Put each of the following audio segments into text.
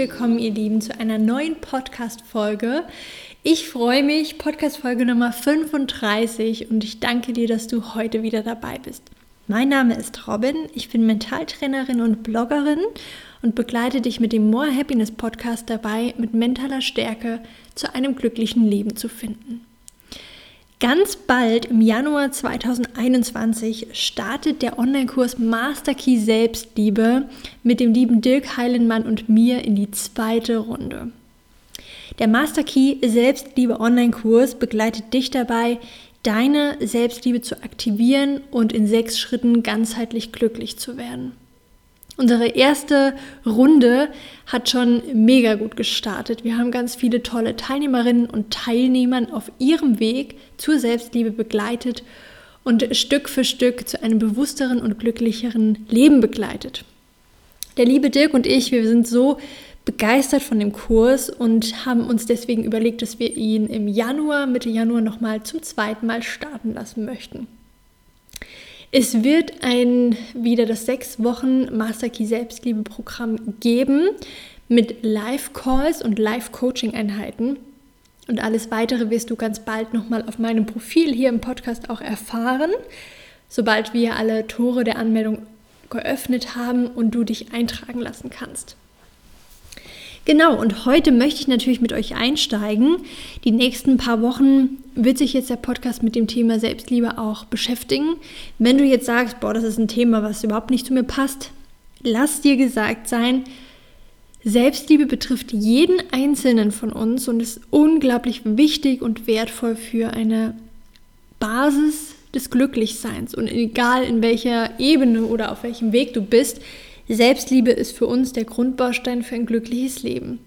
Willkommen, ihr Lieben, zu einer neuen Podcast-Folge. Ich freue mich, Podcast-Folge Nummer 35 und ich danke dir, dass du heute wieder dabei bist. Mein Name ist Robin, ich bin Mentaltrainerin und Bloggerin und begleite dich mit dem More Happiness Podcast dabei, mit mentaler Stärke zu einem glücklichen Leben zu finden. Ganz bald im Januar 2021 startet der Online-Kurs Master Key Selbstliebe mit dem lieben Dirk Heilenmann und mir in die zweite Runde. Der Master Key Selbstliebe Online-Kurs begleitet dich dabei, deine Selbstliebe zu aktivieren und in sechs Schritten ganzheitlich glücklich zu werden. Unsere erste Runde hat schon mega gut gestartet. Wir haben ganz viele tolle Teilnehmerinnen und Teilnehmer auf ihrem Weg zur Selbstliebe begleitet und Stück für Stück zu einem bewussteren und glücklicheren Leben begleitet. Der liebe Dirk und ich, wir sind so begeistert von dem Kurs und haben uns deswegen überlegt, dass wir ihn im Januar, Mitte Januar nochmal zum zweiten Mal starten lassen möchten. Es wird ein wieder das sechs Wochen Master Key Selbstliebe Programm geben mit Live-Calls und Live-Coaching-Einheiten. Und alles weitere wirst du ganz bald nochmal auf meinem Profil hier im Podcast auch erfahren, sobald wir alle Tore der Anmeldung geöffnet haben und du dich eintragen lassen kannst. Genau, und heute möchte ich natürlich mit euch einsteigen. Die nächsten paar Wochen wird sich jetzt der Podcast mit dem Thema Selbstliebe auch beschäftigen. Wenn du jetzt sagst, boah, das ist ein Thema, was überhaupt nicht zu mir passt, lass dir gesagt sein, Selbstliebe betrifft jeden Einzelnen von uns und ist unglaublich wichtig und wertvoll für eine Basis des Glücklichseins. Und egal in welcher Ebene oder auf welchem Weg du bist, Selbstliebe ist für uns der Grundbaustein für ein glückliches Leben.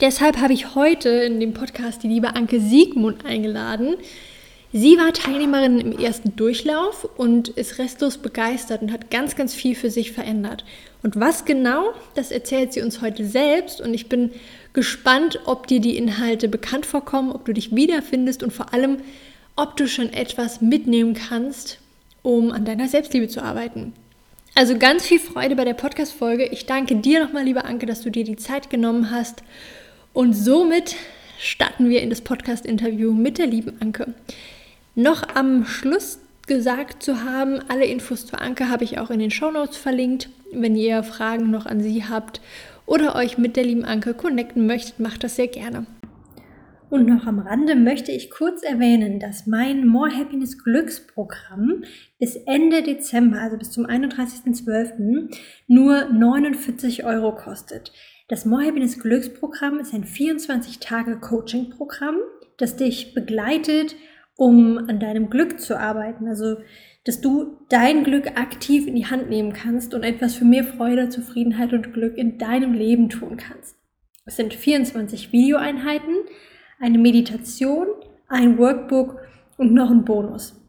Deshalb habe ich heute in dem Podcast die liebe Anke Siegmund eingeladen. Sie war Teilnehmerin im ersten Durchlauf und ist restlos begeistert und hat ganz, ganz viel für sich verändert. Und was genau, das erzählt sie uns heute selbst und ich bin gespannt, ob dir die Inhalte bekannt vorkommen, ob du dich wiederfindest und vor allem, ob du schon etwas mitnehmen kannst, um an deiner Selbstliebe zu arbeiten. Also ganz viel Freude bei der Podcast-Folge. Ich danke dir nochmal, liebe Anke, dass du dir die Zeit genommen hast. Und somit starten wir in das Podcast-Interview mit der lieben Anke. Noch am Schluss gesagt zu haben, alle Infos zu Anke habe ich auch in den Show Notes verlinkt. Wenn ihr Fragen noch an sie habt oder euch mit der lieben Anke connecten möchtet, macht das sehr gerne. Und noch am Rande möchte ich kurz erwähnen, dass mein More Happiness Glücksprogramm bis Ende Dezember, also bis zum 31.12., nur 49 Euro kostet. Das More Happiness Glücksprogramm ist ein 24-Tage-Coaching-Programm, das dich begleitet, um an deinem Glück zu arbeiten. Also, dass du dein Glück aktiv in die Hand nehmen kannst und etwas für mehr Freude, Zufriedenheit und Glück in deinem Leben tun kannst. Es sind 24 Videoeinheiten eine Meditation, ein Workbook und noch ein Bonus.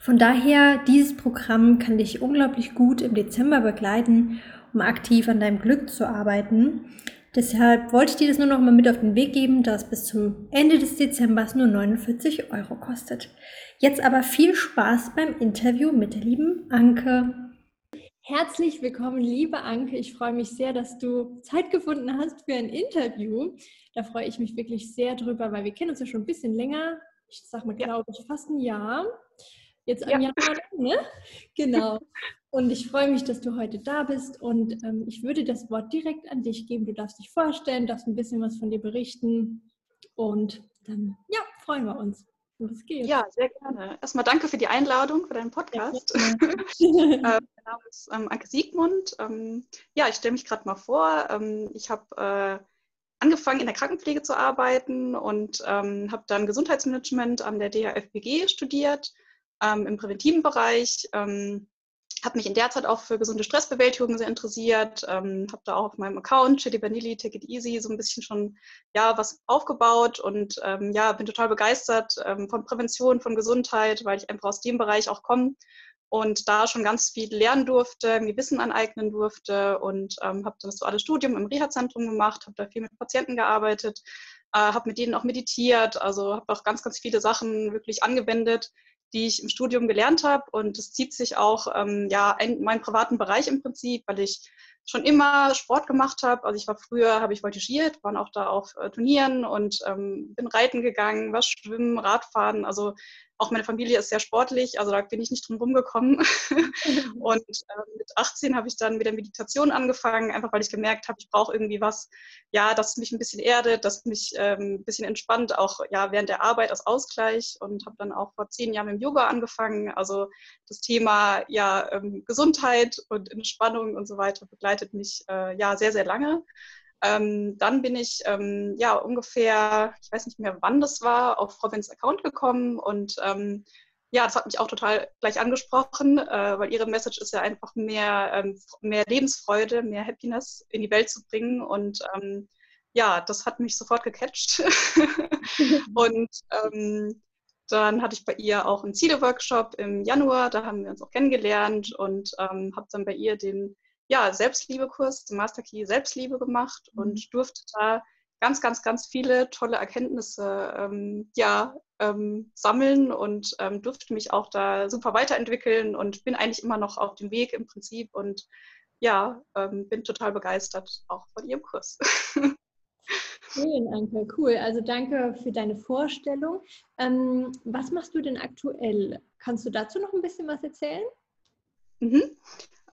Von daher, dieses Programm kann dich unglaublich gut im Dezember begleiten, um aktiv an deinem Glück zu arbeiten. Deshalb wollte ich dir das nur noch mal mit auf den Weg geben, dass bis zum Ende des Dezembers nur 49 Euro kostet. Jetzt aber viel Spaß beim Interview mit der lieben Anke. Herzlich willkommen, liebe Anke. Ich freue mich sehr, dass du Zeit gefunden hast für ein Interview. Da freue ich mich wirklich sehr drüber, weil wir kennen uns ja schon ein bisschen länger. Ich sage mal, glaube ich, fast ein Jahr. Jetzt ein ja. Jahr, ne? Genau. Und ich freue mich, dass du heute da bist. Und ähm, ich würde das Wort direkt an dich geben. Du darfst dich vorstellen, darfst ein bisschen was von dir berichten. Und dann, ja, freuen wir uns. Was geht? Ja, sehr gerne. Erstmal danke für die Einladung für deinen Podcast. äh, mein Name ist ähm, Anke Siegmund. Ähm, ja, ich stelle mich gerade mal vor. Ähm, ich habe äh, angefangen in der Krankenpflege zu arbeiten und ähm, habe dann Gesundheitsmanagement an der DHFBG studiert ähm, im präventiven Bereich. Ähm, habe mich in der Zeit auch für gesunde Stressbewältigung sehr interessiert, ähm, habe da auch auf meinem Account Chili Vanilli, Take It Easy so ein bisschen schon ja was aufgebaut und ähm, ja bin total begeistert ähm, von Prävention, von Gesundheit, weil ich einfach aus dem Bereich auch komme und da schon ganz viel lernen durfte, mir Wissen aneignen durfte und ähm, habe das duale Studium im Reha-Zentrum gemacht, habe da viel mit Patienten gearbeitet, äh, habe mit denen auch meditiert, also habe auch ganz, ganz viele Sachen wirklich angewendet, die ich im Studium gelernt habe. Und das zieht sich auch ähm, ja in meinen privaten Bereich im Prinzip, weil ich schon immer Sport gemacht habe. Also ich war früher, habe ich voltigiert, waren auch da auf äh, Turnieren und ähm, bin reiten gegangen, was schwimmen, Radfahren. Also auch meine Familie ist sehr sportlich, also da bin ich nicht drum rumgekommen. und äh, mit 18 habe ich dann mit der Meditation angefangen, einfach weil ich gemerkt habe, ich brauche irgendwie was, ja, das mich ein bisschen erdet, das mich ähm, ein bisschen entspannt, auch ja während der Arbeit als Ausgleich und habe dann auch vor zehn Jahren mit dem Yoga angefangen. Also das Thema ja ähm, Gesundheit und Entspannung und so weiter begleitet mich äh, ja sehr, sehr lange. Ähm, dann bin ich ähm, ja ungefähr, ich weiß nicht mehr, wann das war, auf Robins Account gekommen und ähm, ja, das hat mich auch total gleich angesprochen, äh, weil ihre Message ist ja einfach mehr, ähm, mehr Lebensfreude, mehr Happiness in die Welt zu bringen und ähm, ja, das hat mich sofort gecatcht. Und ähm, dann hatte ich bei ihr auch einen Ziele-Workshop im Januar, da haben wir uns auch kennengelernt und ähm, habe dann bei ihr den ja, Selbstliebe-Kurs, den Master Key Selbstliebe gemacht mhm. und durfte da ganz, ganz, ganz viele tolle Erkenntnisse ähm, ja, ähm, sammeln und ähm, durfte mich auch da super weiterentwickeln und bin eigentlich immer noch auf dem Weg im Prinzip und ja, ähm, bin total begeistert auch von Ihrem Kurs. Schön, Anke, cool. Also danke für deine Vorstellung. Ähm, was machst du denn aktuell? Kannst du dazu noch ein bisschen was erzählen? Mhm.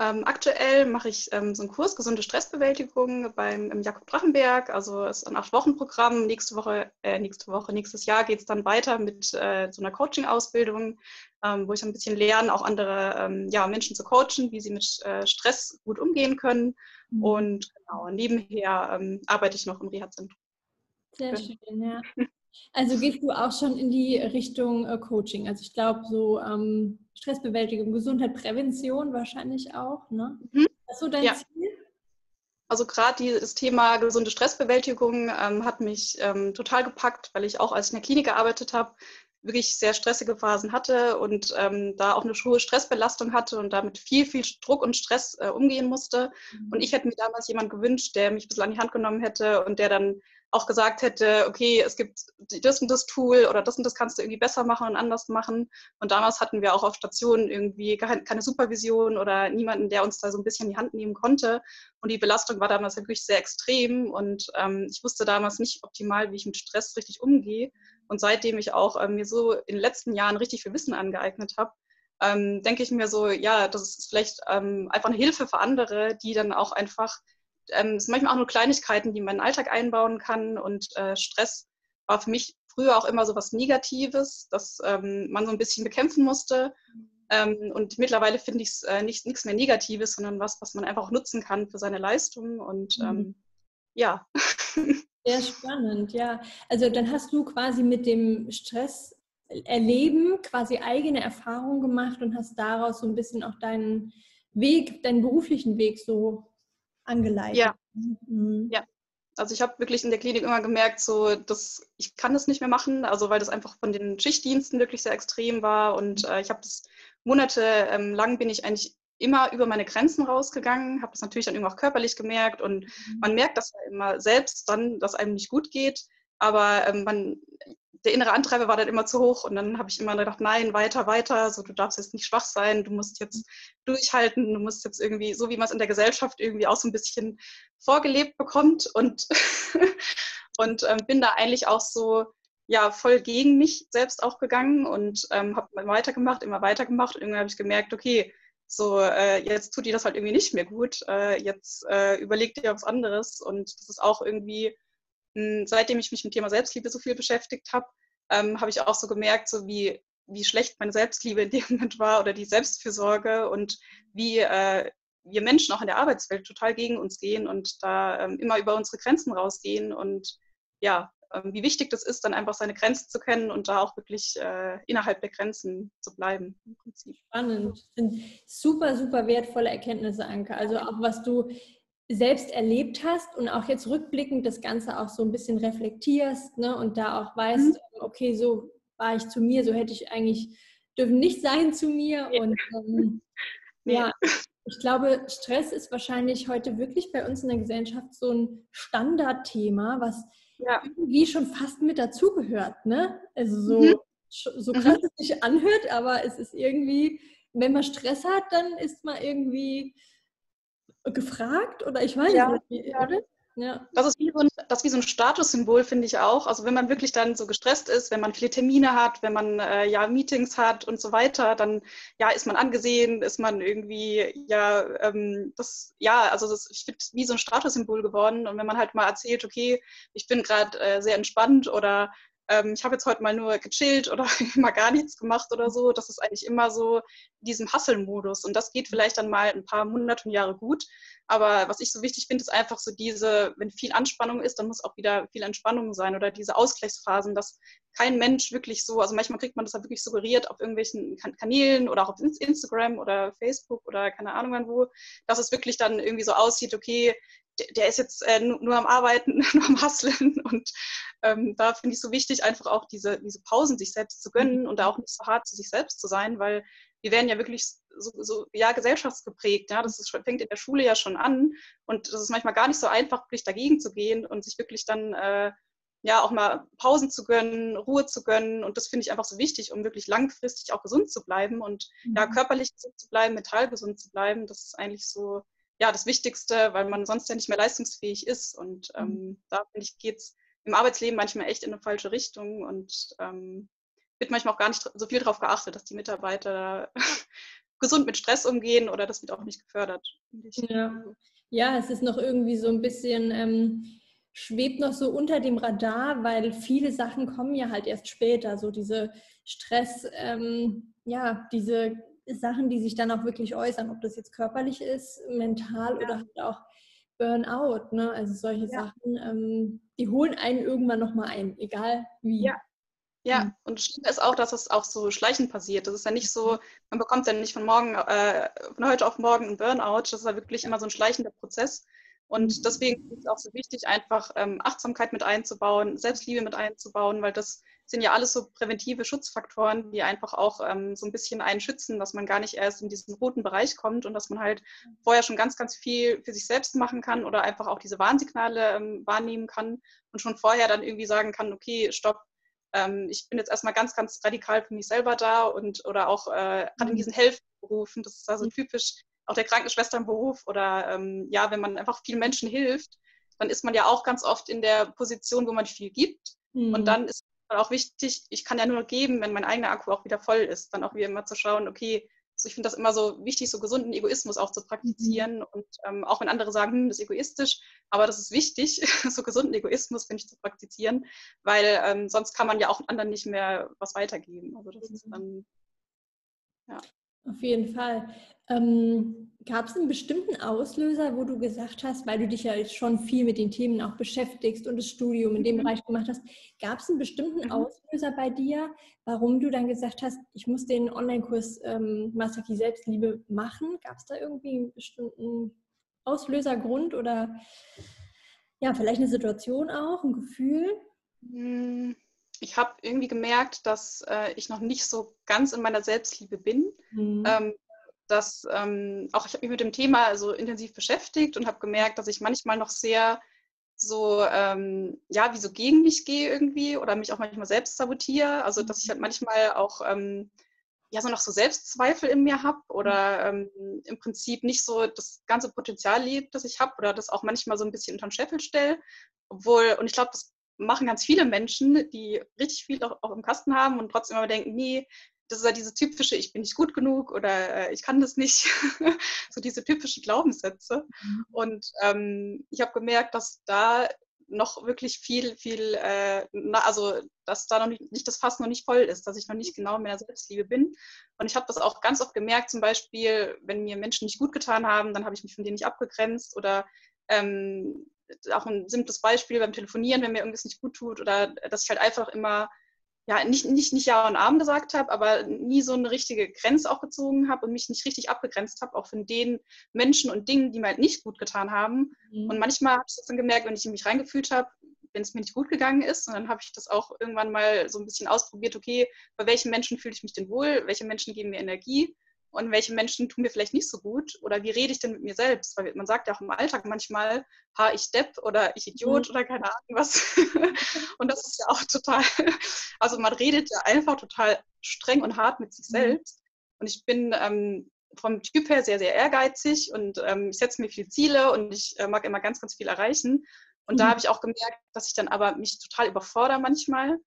Ähm, aktuell mache ich ähm, so einen Kurs Gesunde Stressbewältigung beim im Jakob Drachenberg. Also es ist ein Acht-Wochen-Programm. Nächste Woche, äh, nächste Woche, nächstes Jahr geht es dann weiter mit äh, so einer Coaching-Ausbildung, ähm, wo ich ein bisschen lerne, auch andere ähm, ja, Menschen zu coachen, wie sie mit äh, Stress gut umgehen können. Mhm. Und genau, nebenher ähm, arbeite ich noch im Reha-Zentrum. Sehr schön, ja. Also gehst du auch schon in die Richtung äh, Coaching. Also ich glaube, so ähm, Stressbewältigung, Gesundheit, Prävention wahrscheinlich auch. Ne? Mhm. Das so dein ja. Ziel? Also gerade das Thema gesunde Stressbewältigung ähm, hat mich ähm, total gepackt, weil ich auch als ich in der Klinik gearbeitet habe, wirklich sehr stressige Phasen hatte und ähm, da auch eine hohe Stressbelastung hatte und damit viel, viel Druck und Stress äh, umgehen musste. Mhm. Und ich hätte mir damals jemand gewünscht, der mich ein bisschen an die Hand genommen hätte und der dann auch gesagt hätte, okay, es gibt das und das Tool oder das und das kannst du irgendwie besser machen und anders machen. Und damals hatten wir auch auf Stationen irgendwie keine Supervision oder niemanden, der uns da so ein bisschen die Hand nehmen konnte. Und die Belastung war damals wirklich sehr extrem und ähm, ich wusste damals nicht optimal, wie ich mit Stress richtig umgehe. Und seitdem ich auch ähm, mir so in den letzten Jahren richtig viel Wissen angeeignet habe, ähm, denke ich mir so, ja, das ist vielleicht ähm, einfach eine Hilfe für andere, die dann auch einfach ähm, es sind manchmal auch nur Kleinigkeiten, die man in meinen Alltag einbauen kann. Und äh, Stress war für mich früher auch immer so was Negatives, das ähm, man so ein bisschen bekämpfen musste. Ähm, und mittlerweile finde ich es äh, nichts mehr Negatives, sondern was, was man einfach auch nutzen kann für seine Leistung. Und mhm. Ähm, ja. Sehr spannend, ja. Also dann hast du quasi mit dem Stress erleben quasi eigene Erfahrungen gemacht und hast daraus so ein bisschen auch deinen Weg, deinen beruflichen Weg so angeleitet. Ja. Mhm. ja. Also ich habe wirklich in der Klinik immer gemerkt, so dass ich kann das nicht mehr machen, also weil das einfach von den Schichtdiensten wirklich sehr extrem war und äh, ich habe das monatelang ähm, bin ich eigentlich immer über meine Grenzen rausgegangen, habe das natürlich dann irgendwann auch körperlich gemerkt und mhm. man merkt das ja immer selbst dann, dass einem nicht gut geht, aber ähm, man der innere Antreiber war dann immer zu hoch und dann habe ich immer gedacht, nein, weiter, weiter, so du darfst jetzt nicht schwach sein, du musst jetzt durchhalten, du musst jetzt irgendwie, so wie man es in der Gesellschaft irgendwie auch so ein bisschen vorgelebt bekommt. Und, und ähm, bin da eigentlich auch so, ja, voll gegen mich selbst auch gegangen und ähm, habe immer weitergemacht, immer weitergemacht. Und irgendwann habe ich gemerkt, okay, so äh, jetzt tut dir das halt irgendwie nicht mehr gut, äh, jetzt äh, überleg dir was anderes. Und das ist auch irgendwie seitdem ich mich mit dem Thema Selbstliebe so viel beschäftigt habe, ähm, habe ich auch so gemerkt, so wie, wie schlecht meine Selbstliebe in dem Moment war oder die Selbstfürsorge und wie äh, wir Menschen auch in der Arbeitswelt total gegen uns gehen und da ähm, immer über unsere Grenzen rausgehen und ja, ähm, wie wichtig das ist, dann einfach seine Grenzen zu kennen und da auch wirklich äh, innerhalb der Grenzen zu bleiben. Spannend. Das sind super, super wertvolle Erkenntnisse, Anke. Also auch was du selbst erlebt hast und auch jetzt rückblickend das Ganze auch so ein bisschen reflektierst ne, und da auch weißt, mhm. okay, so war ich zu mir, so hätte ich eigentlich dürfen nicht sein zu mir. Und ähm, nee. ja, ich glaube, Stress ist wahrscheinlich heute wirklich bei uns in der Gesellschaft so ein Standardthema, was ja. irgendwie schon fast mit dazugehört. Ne? Also so, mhm. so krass mhm. es sich anhört, aber es ist irgendwie, wenn man Stress hat, dann ist man irgendwie gefragt oder ich weiß ja, nicht, ja. oder? Ja. Das, ist wie so ein, das ist wie so ein Statussymbol, finde ich auch. Also wenn man wirklich dann so gestresst ist, wenn man viele Termine hat, wenn man äh, ja Meetings hat und so weiter, dann ja ist man angesehen, ist man irgendwie ja ähm, das ja also das ich finde wie so ein Statussymbol geworden. Und wenn man halt mal erzählt, okay, ich bin gerade äh, sehr entspannt oder ähm, ich habe jetzt heute mal nur gechillt oder mal gar nichts gemacht oder so. Das ist eigentlich immer so in diesem Hustle-Modus. Und das geht vielleicht dann mal ein paar Monate und Jahre gut. Aber was ich so wichtig finde, ist einfach so diese, wenn viel Anspannung ist, dann muss auch wieder viel Entspannung sein oder diese Ausgleichsphasen, dass kein Mensch wirklich so, also manchmal kriegt man das ja wirklich suggeriert auf irgendwelchen Kanälen oder auch auf Instagram oder Facebook oder keine Ahnung wann wo, dass es wirklich dann irgendwie so aussieht, okay, der ist jetzt äh, nur, am Arbeiten, nur am Hasseln. Und ähm, da finde ich so wichtig, einfach auch diese, diese Pausen sich selbst zu gönnen mhm. und da auch nicht so hart zu sich selbst zu sein, weil wir werden ja wirklich so, so ja, gesellschaftsgeprägt. Ja? Das ist, fängt in der Schule ja schon an. Und das ist manchmal gar nicht so einfach, wirklich dagegen zu gehen und sich wirklich dann äh, ja auch mal Pausen zu gönnen, Ruhe zu gönnen. Und das finde ich einfach so wichtig, um wirklich langfristig auch gesund zu bleiben und mhm. ja, körperlich gesund zu bleiben, mental gesund zu bleiben. Das ist eigentlich so ja, das Wichtigste, weil man sonst ja nicht mehr leistungsfähig ist. Und mhm. ähm, da finde ich, geht es im Arbeitsleben manchmal echt in eine falsche Richtung und ähm, wird manchmal auch gar nicht so viel darauf geachtet, dass die Mitarbeiter gesund mit Stress umgehen oder das wird auch nicht gefördert. Ja. ja, es ist noch irgendwie so ein bisschen, ähm, schwebt noch so unter dem Radar, weil viele Sachen kommen ja halt erst später. So diese Stress, ähm, ja, diese Sachen, die sich dann auch wirklich äußern, ob das jetzt körperlich ist, mental ja. oder halt auch Burnout. Ne? Also solche ja. Sachen, ähm, die holen einen irgendwann nochmal ein, egal wie. Ja. Ja, mhm. und schlimm ist auch, dass es auch so schleichend passiert. Das ist ja nicht so, man bekommt ja nicht von morgen, äh, von heute auf morgen ein Burnout. Das ist ja wirklich immer so ein schleichender Prozess. Und mhm. deswegen ist es auch so wichtig, einfach ähm, Achtsamkeit mit einzubauen, Selbstliebe mit einzubauen, weil das sind ja alles so präventive Schutzfaktoren, die einfach auch ähm, so ein bisschen einen schützen, dass man gar nicht erst in diesen roten Bereich kommt und dass man halt vorher schon ganz, ganz viel für sich selbst machen kann oder einfach auch diese Warnsignale ähm, wahrnehmen kann und schon vorher dann irgendwie sagen kann, okay, stopp, ähm, ich bin jetzt erstmal ganz, ganz radikal für mich selber da und oder auch äh, gerade in mhm. diesen Helfberufen, das ist also typisch auch der Krankenschwesternberuf oder ähm, ja, wenn man einfach vielen Menschen hilft, dann ist man ja auch ganz oft in der Position, wo man viel gibt. Mhm. Und dann ist auch wichtig, ich kann ja nur geben, wenn mein eigener Akku auch wieder voll ist, dann auch wieder immer zu schauen, okay, also ich finde das immer so wichtig, so gesunden Egoismus auch zu praktizieren. Mhm. Und ähm, auch wenn andere sagen, hm, das ist egoistisch, aber das ist wichtig, so gesunden Egoismus, finde ich, zu praktizieren, weil ähm, sonst kann man ja auch anderen nicht mehr was weitergeben. Also das mhm. ist dann, ja. Auf jeden Fall. Ähm, Gab es einen bestimmten Auslöser, wo du gesagt hast, weil du dich ja schon viel mit den Themen auch beschäftigst und das Studium in dem mhm. Bereich gemacht hast, gab es einen bestimmten mhm. Auslöser bei dir, warum du dann gesagt hast, ich muss den Online-Kurs ähm, Master Key Selbstliebe machen? Gab es da irgendwie einen bestimmten Auslösergrund oder ja, vielleicht eine Situation auch, ein Gefühl? Mhm ich habe irgendwie gemerkt, dass äh, ich noch nicht so ganz in meiner Selbstliebe bin. Mhm. Ähm, dass ähm, auch ich habe mich mit dem Thema so intensiv beschäftigt und habe gemerkt, dass ich manchmal noch sehr so, ähm, ja, wie so gegen mich gehe irgendwie oder mich auch manchmal selbst sabotiere. Also, dass ich halt manchmal auch, ähm, ja, so noch so Selbstzweifel in mir habe oder ähm, im Prinzip nicht so das ganze Potenzial lebt, das ich habe oder das auch manchmal so ein bisschen unter den Scheffel stelle. Obwohl, und ich glaube, das machen ganz viele Menschen, die richtig viel auch, auch im Kasten haben und trotzdem aber denken, nee, das ist ja diese typische, ich bin nicht gut genug oder äh, ich kann das nicht, so diese typischen Glaubenssätze. Mhm. Und ähm, ich habe gemerkt, dass da noch wirklich viel, viel, äh, na, also dass da noch nicht, nicht, das Fass noch nicht voll ist, dass ich noch nicht genau mehr Selbstliebe bin. Und ich habe das auch ganz oft gemerkt, zum Beispiel, wenn mir Menschen nicht gut getan haben, dann habe ich mich von denen nicht abgegrenzt oder ähm, auch ein simples Beispiel beim Telefonieren, wenn mir irgendwas nicht gut tut oder dass ich halt einfach immer ja, nicht, nicht, nicht Ja und Arm gesagt habe, aber nie so eine richtige Grenze auch gezogen habe und mich nicht richtig abgegrenzt habe, auch von den Menschen und Dingen, die mir halt nicht gut getan haben. Mhm. Und manchmal habe ich das dann gemerkt, wenn ich in mich reingefühlt habe, wenn es mir nicht gut gegangen ist. Und dann habe ich das auch irgendwann mal so ein bisschen ausprobiert, okay, bei welchen Menschen fühle ich mich denn wohl, welche Menschen geben mir Energie und welche Menschen tun mir vielleicht nicht so gut oder wie rede ich denn mit mir selbst? Weil man sagt ja auch im Alltag manchmal, ha, ich Depp oder ich Idiot mhm. oder keine Ahnung was. und das ist ja auch total, also man redet ja einfach total streng und hart mit sich mhm. selbst. Und ich bin ähm, vom Typ her sehr, sehr ehrgeizig und ähm, ich setze mir viele Ziele und ich äh, mag immer ganz, ganz viel erreichen. Und mhm. da habe ich auch gemerkt, dass ich dann aber mich total überfordere manchmal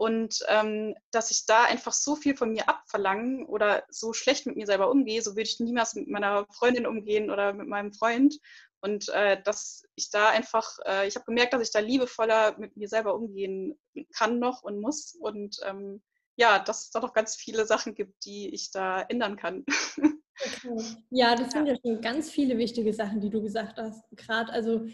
und ähm, dass ich da einfach so viel von mir abverlangen oder so schlecht mit mir selber umgehe, so würde ich niemals mit meiner Freundin umgehen oder mit meinem Freund. Und äh, dass ich da einfach, äh, ich habe gemerkt, dass ich da liebevoller mit mir selber umgehen kann noch und muss. Und ähm, ja, dass es da noch ganz viele Sachen gibt, die ich da ändern kann. Okay. Ja, das sind ja. ja schon ganz viele wichtige Sachen, die du gesagt hast. Gerade also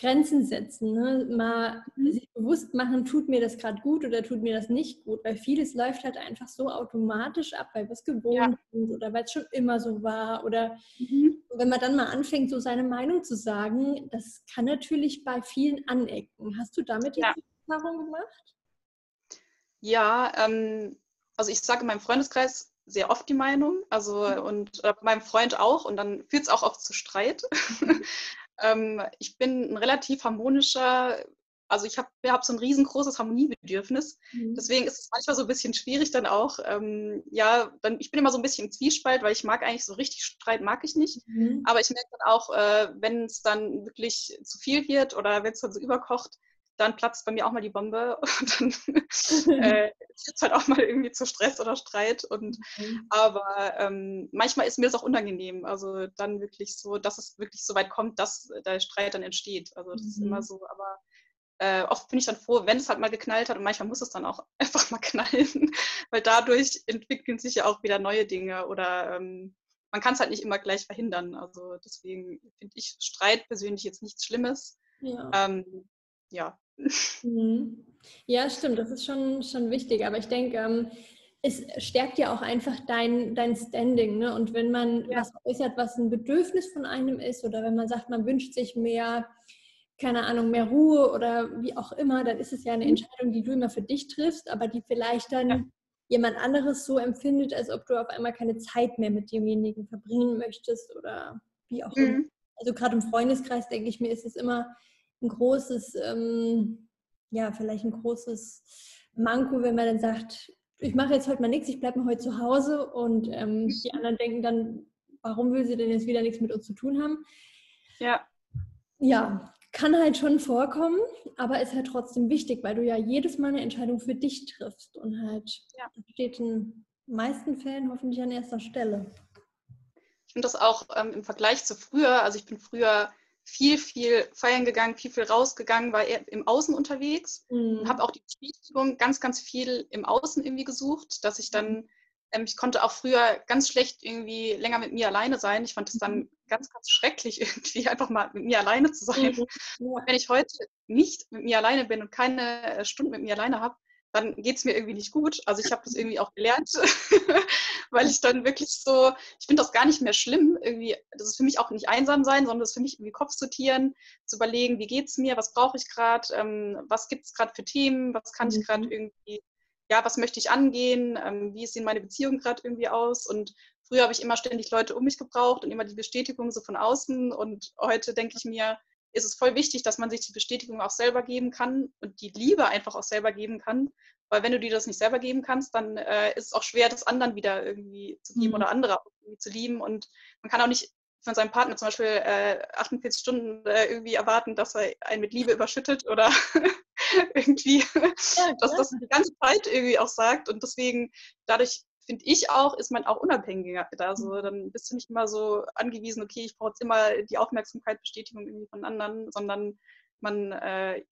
Grenzen setzen, ne? mal mhm. sich bewusst machen, tut mir das gerade gut oder tut mir das nicht gut, weil vieles läuft halt einfach so automatisch ab, weil wir es gewohnt ja. sind oder weil es schon immer so war oder mhm. wenn man dann mal anfängt, so seine Meinung zu sagen, das kann natürlich bei vielen anecken. Hast du damit jetzt ja. Erfahrung gemacht? Ja, ähm, also ich sage in meinem Freundeskreis sehr oft die Meinung, also mhm. und äh, meinem Freund auch und dann führt es auch oft zu Streit. ähm, ich bin ein relativ harmonischer, also ich habe hab so ein riesengroßes Harmoniebedürfnis. Mhm. Deswegen ist es manchmal so ein bisschen schwierig dann auch. Ähm, ja, dann, ich bin immer so ein bisschen im Zwiespalt, weil ich mag eigentlich so richtig Streit mag ich nicht. Mhm. Aber ich merke dann auch, äh, wenn es dann wirklich zu viel wird oder wenn es dann so überkocht, dann platzt bei mir auch mal die Bombe und dann äh, führt es halt auch mal irgendwie zu Stress oder Streit. Und mhm. aber ähm, manchmal ist mir das auch unangenehm. Also dann wirklich so, dass es wirklich so weit kommt, dass der Streit dann entsteht. Also das mhm. ist immer mhm. so, aber äh, oft bin ich dann froh, wenn es halt mal geknallt hat und manchmal muss es dann auch einfach mal knallen, weil dadurch entwickeln sich ja auch wieder neue Dinge oder ähm, man kann es halt nicht immer gleich verhindern. Also deswegen finde ich Streit persönlich jetzt nichts Schlimmes. Ja. Ähm, ja, Mhm. Ja, stimmt, das ist schon, schon wichtig. Aber ich denke, ähm, es stärkt ja auch einfach dein, dein Standing. Ne? Und wenn man ja. was äußert, was ein Bedürfnis von einem ist, oder wenn man sagt, man wünscht sich mehr, keine Ahnung, mehr Ruhe oder wie auch immer, dann ist es ja eine mhm. Entscheidung, die du immer für dich triffst, aber die vielleicht dann ja. jemand anderes so empfindet, als ob du auf einmal keine Zeit mehr mit demjenigen verbringen möchtest oder wie auch mhm. immer. Also gerade im Freundeskreis denke ich mir, ist es immer ein großes, ähm, ja, vielleicht ein großes Manko, wenn man dann sagt, ich mache jetzt heute mal nichts, ich bleibe mal heute zu Hause und ähm, die anderen denken dann, warum will sie denn jetzt wieder nichts mit uns zu tun haben? Ja. Ja, kann halt schon vorkommen, aber ist halt trotzdem wichtig, weil du ja jedes Mal eine Entscheidung für dich triffst und halt ja. steht in meisten Fällen hoffentlich an erster Stelle. Ich finde das auch ähm, im Vergleich zu früher, also ich bin früher viel, viel feiern gegangen, viel, viel rausgegangen, war eher im Außen unterwegs mhm. und habe auch die Bestätigung ganz, ganz viel im Außen irgendwie gesucht, dass ich dann, ähm, ich konnte auch früher ganz schlecht irgendwie länger mit mir alleine sein. Ich fand es dann mhm. ganz, ganz schrecklich irgendwie einfach mal mit mir alleine zu sein. Mhm. Wenn ich heute nicht mit mir alleine bin und keine äh, Stunde mit mir alleine habe, dann geht es mir irgendwie nicht gut. Also ich habe das irgendwie auch gelernt, weil ich dann wirklich so, ich finde das gar nicht mehr schlimm. Irgendwie, das ist für mich auch nicht einsam sein, sondern das ist für mich irgendwie Kopf sortieren, zu überlegen, wie geht es mir, was brauche ich gerade, ähm, was gibt es gerade für Themen, was kann ich gerade mhm. irgendwie, ja, was möchte ich angehen, ähm, wie sehen meine Beziehungen gerade irgendwie aus und Früher habe ich immer ständig Leute um mich gebraucht und immer die Bestätigung so von außen. Und heute denke ich mir, ist es voll wichtig, dass man sich die Bestätigung auch selber geben kann und die Liebe einfach auch selber geben kann. Weil wenn du dir das nicht selber geben kannst, dann äh, ist es auch schwer, das anderen wieder irgendwie zu geben mhm. oder andere irgendwie zu lieben. Und man kann auch nicht von seinem Partner zum Beispiel äh, 48 Stunden äh, irgendwie erwarten, dass er einen mit Liebe überschüttet oder irgendwie, ja, dass das die ganze Zeit irgendwie auch sagt. Und deswegen, dadurch finde ich auch, ist man auch unabhängiger. Also dann bist du nicht immer so angewiesen, okay, ich brauche jetzt immer die Aufmerksamkeit, Bestätigung irgendwie von anderen, sondern man, äh,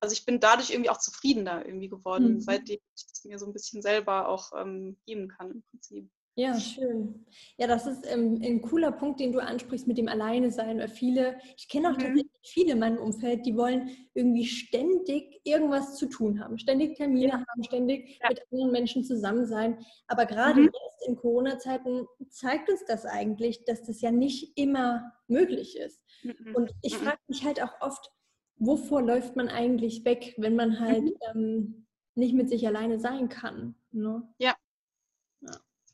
also ich bin dadurch irgendwie auch zufriedener irgendwie geworden, mhm. seitdem ich es mir so ein bisschen selber auch ähm, geben kann im Prinzip. Ja, schön. Ja, das ist ähm, ein cooler Punkt, den du ansprichst mit dem Alleine sein. Viele, ich kenne auch mhm. Viele in meinem Umfeld, die wollen irgendwie ständig irgendwas zu tun haben, ständig Termine ja. haben, ständig ja. mit anderen Menschen zusammen sein. Aber gerade mhm. jetzt in Corona-Zeiten zeigt uns das eigentlich, dass das ja nicht immer möglich ist. Mhm. Und ich mhm. frage mich halt auch oft, wovor läuft man eigentlich weg, wenn man halt mhm. ähm, nicht mit sich alleine sein kann? Ne? Ja,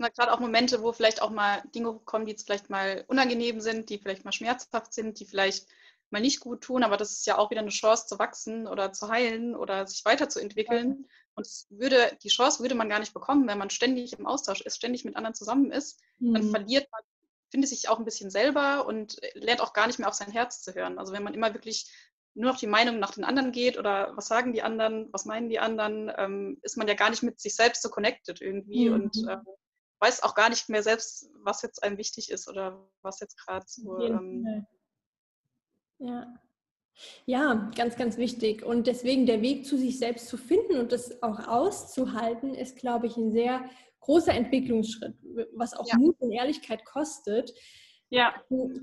sind gerade auch Momente, wo vielleicht auch mal Dinge kommen, die jetzt vielleicht mal unangenehm sind, die vielleicht mal schmerzhaft sind, die vielleicht mal nicht gut tun, aber das ist ja auch wieder eine Chance zu wachsen oder zu heilen oder sich weiterzuentwickeln. Und würde, die Chance würde man gar nicht bekommen, wenn man ständig im Austausch ist, ständig mit anderen zusammen ist. Mhm. Dann verliert man findet sich auch ein bisschen selber und lernt auch gar nicht mehr auf sein Herz zu hören. Also wenn man immer wirklich nur noch die Meinung nach den anderen geht oder was sagen die anderen, was meinen die anderen, ähm, ist man ja gar nicht mit sich selbst so connected irgendwie mhm. und ähm, weiß auch gar nicht mehr selbst, was jetzt einem wichtig ist oder was jetzt gerade so. Ähm, ja. Ja, ganz, ganz wichtig. Und deswegen der Weg zu sich selbst zu finden und das auch auszuhalten, ist, glaube ich, ein sehr großer Entwicklungsschritt, was auch ja. Mut und Ehrlichkeit kostet. Ja.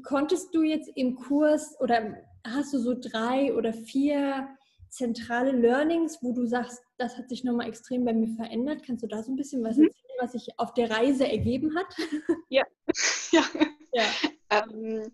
Konntest du jetzt im Kurs oder hast du so drei oder vier zentrale Learnings, wo du sagst, das hat sich nochmal extrem bei mir verändert? Kannst du da so ein bisschen was mhm. erzählen, was sich auf der Reise ergeben hat? Ja, ja. ja. Ähm,